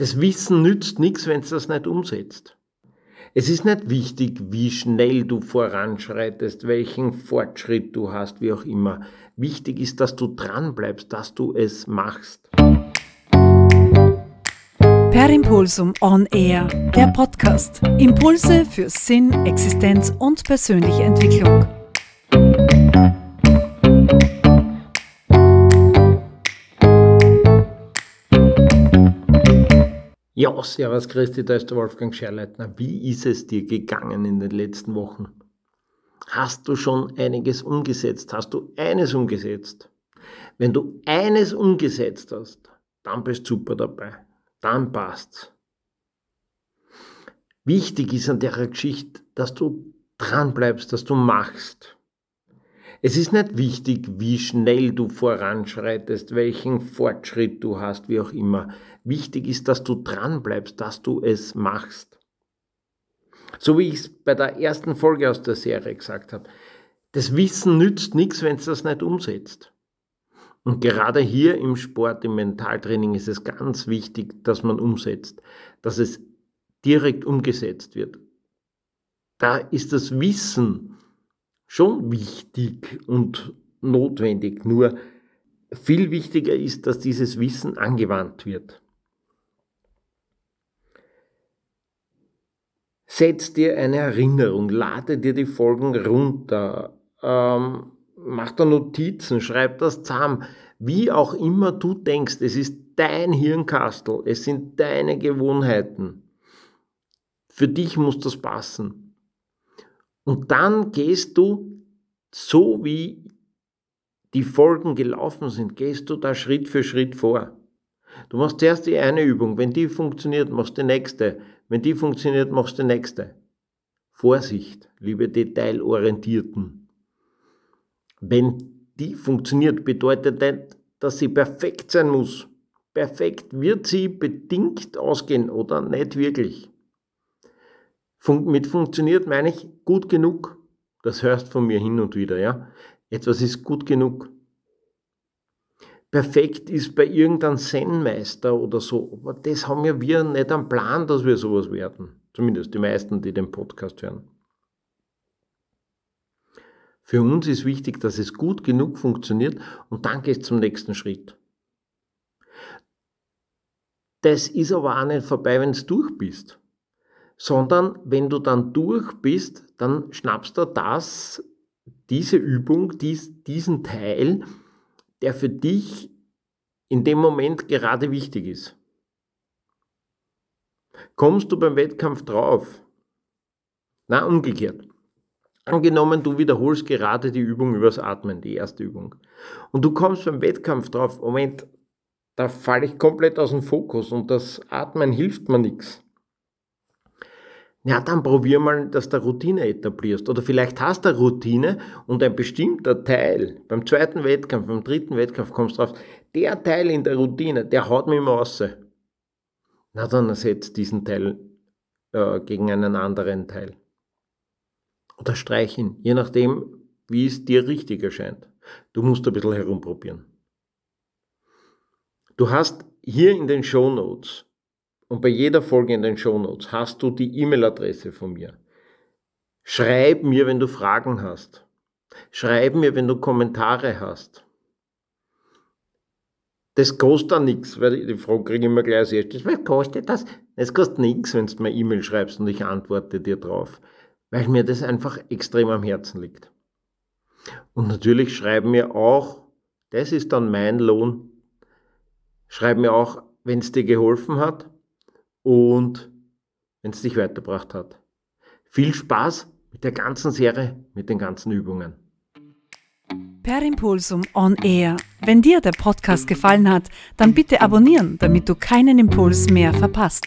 Das Wissen nützt nichts, wenn es das nicht umsetzt. Es ist nicht wichtig, wie schnell du voranschreitest, welchen Fortschritt du hast, wie auch immer. Wichtig ist, dass du dran bleibst, dass du es machst. Per Impulsum On Air, der Podcast. Impulse für Sinn, Existenz und persönliche Entwicklung. Ja, servus Christi, da ist der Wolfgang Scherleitner. Wie ist es dir gegangen in den letzten Wochen? Hast du schon einiges umgesetzt? Hast du eines umgesetzt? Wenn du eines umgesetzt hast, dann bist du super dabei. Dann passt's. Wichtig ist an der Geschichte, dass du dran bleibst, dass du machst. Es ist nicht wichtig, wie schnell du voranschreitest, welchen Fortschritt du hast, wie auch immer. Wichtig ist, dass du dran bleibst, dass du es machst. So wie ich es bei der ersten Folge aus der Serie gesagt habe. Das Wissen nützt nichts, wenn es das nicht umsetzt. Und gerade hier im Sport, im Mentaltraining ist es ganz wichtig, dass man umsetzt, dass es direkt umgesetzt wird. Da ist das Wissen schon wichtig und notwendig. Nur viel wichtiger ist, dass dieses Wissen angewandt wird. Setz dir eine Erinnerung, lade dir die Folgen runter, ähm, mach da Notizen, schreib das zusammen. Wie auch immer du denkst, es ist dein Hirnkastel, es sind deine Gewohnheiten. Für dich muss das passen. Und dann gehst du, so wie die Folgen gelaufen sind, gehst du da Schritt für Schritt vor. Du machst zuerst die eine Übung, wenn die funktioniert, machst du die nächste, wenn die funktioniert, machst du die nächste. Vorsicht, liebe Detailorientierten. Wenn die funktioniert, bedeutet nicht, dass sie perfekt sein muss. Perfekt wird sie bedingt ausgehen oder nicht wirklich. Fun mit funktioniert meine ich gut genug. Das hörst von mir hin und wieder, ja. Etwas ist gut genug. Perfekt ist bei irgendeinem Zen-Meister oder so, aber das haben ja wir nicht am Plan, dass wir sowas werden. Zumindest die meisten, die den Podcast hören. Für uns ist wichtig, dass es gut genug funktioniert und dann geht es zum nächsten Schritt. Das ist aber auch nicht vorbei, wenn du durch bist sondern wenn du dann durch bist, dann schnappst du das, diese Übung, dies, diesen Teil, der für dich in dem Moment gerade wichtig ist. Kommst du beim Wettkampf drauf? Na, umgekehrt. Angenommen, du wiederholst gerade die Übung übers Atmen, die erste Übung. Und du kommst beim Wettkampf drauf, Moment, da falle ich komplett aus dem Fokus und das Atmen hilft mir nichts. Ja, dann probier mal, dass du Routine etablierst. Oder vielleicht hast du Routine und ein bestimmter Teil, beim zweiten Wettkampf, beim dritten Wettkampf kommst du drauf, der Teil in der Routine, der haut mich immer raus. Na, dann ersetzt diesen Teil äh, gegen einen anderen Teil. Oder streich ihn, je nachdem, wie es dir richtig erscheint. Du musst ein bisschen herumprobieren. Du hast hier in den Show Notes und bei jeder Folge in den Shownotes hast du die E-Mail-Adresse von mir. Schreib mir, wenn du Fragen hast. Schreib mir, wenn du Kommentare hast. Das kostet dann nichts, weil die Frage kriege ich immer gleich als erstes. Was kostet das? Es kostet nichts, wenn du mir E-Mail schreibst und ich antworte dir drauf, weil mir das einfach extrem am Herzen liegt. Und natürlich schreib mir auch, das ist dann mein Lohn, schreib mir auch, wenn es dir geholfen hat, und wenn es dich weitergebracht hat. Viel Spaß mit der ganzen Serie, mit den ganzen Übungen. Per Impulsum On Air. Wenn dir der Podcast gefallen hat, dann bitte abonnieren, damit du keinen Impuls mehr verpasst.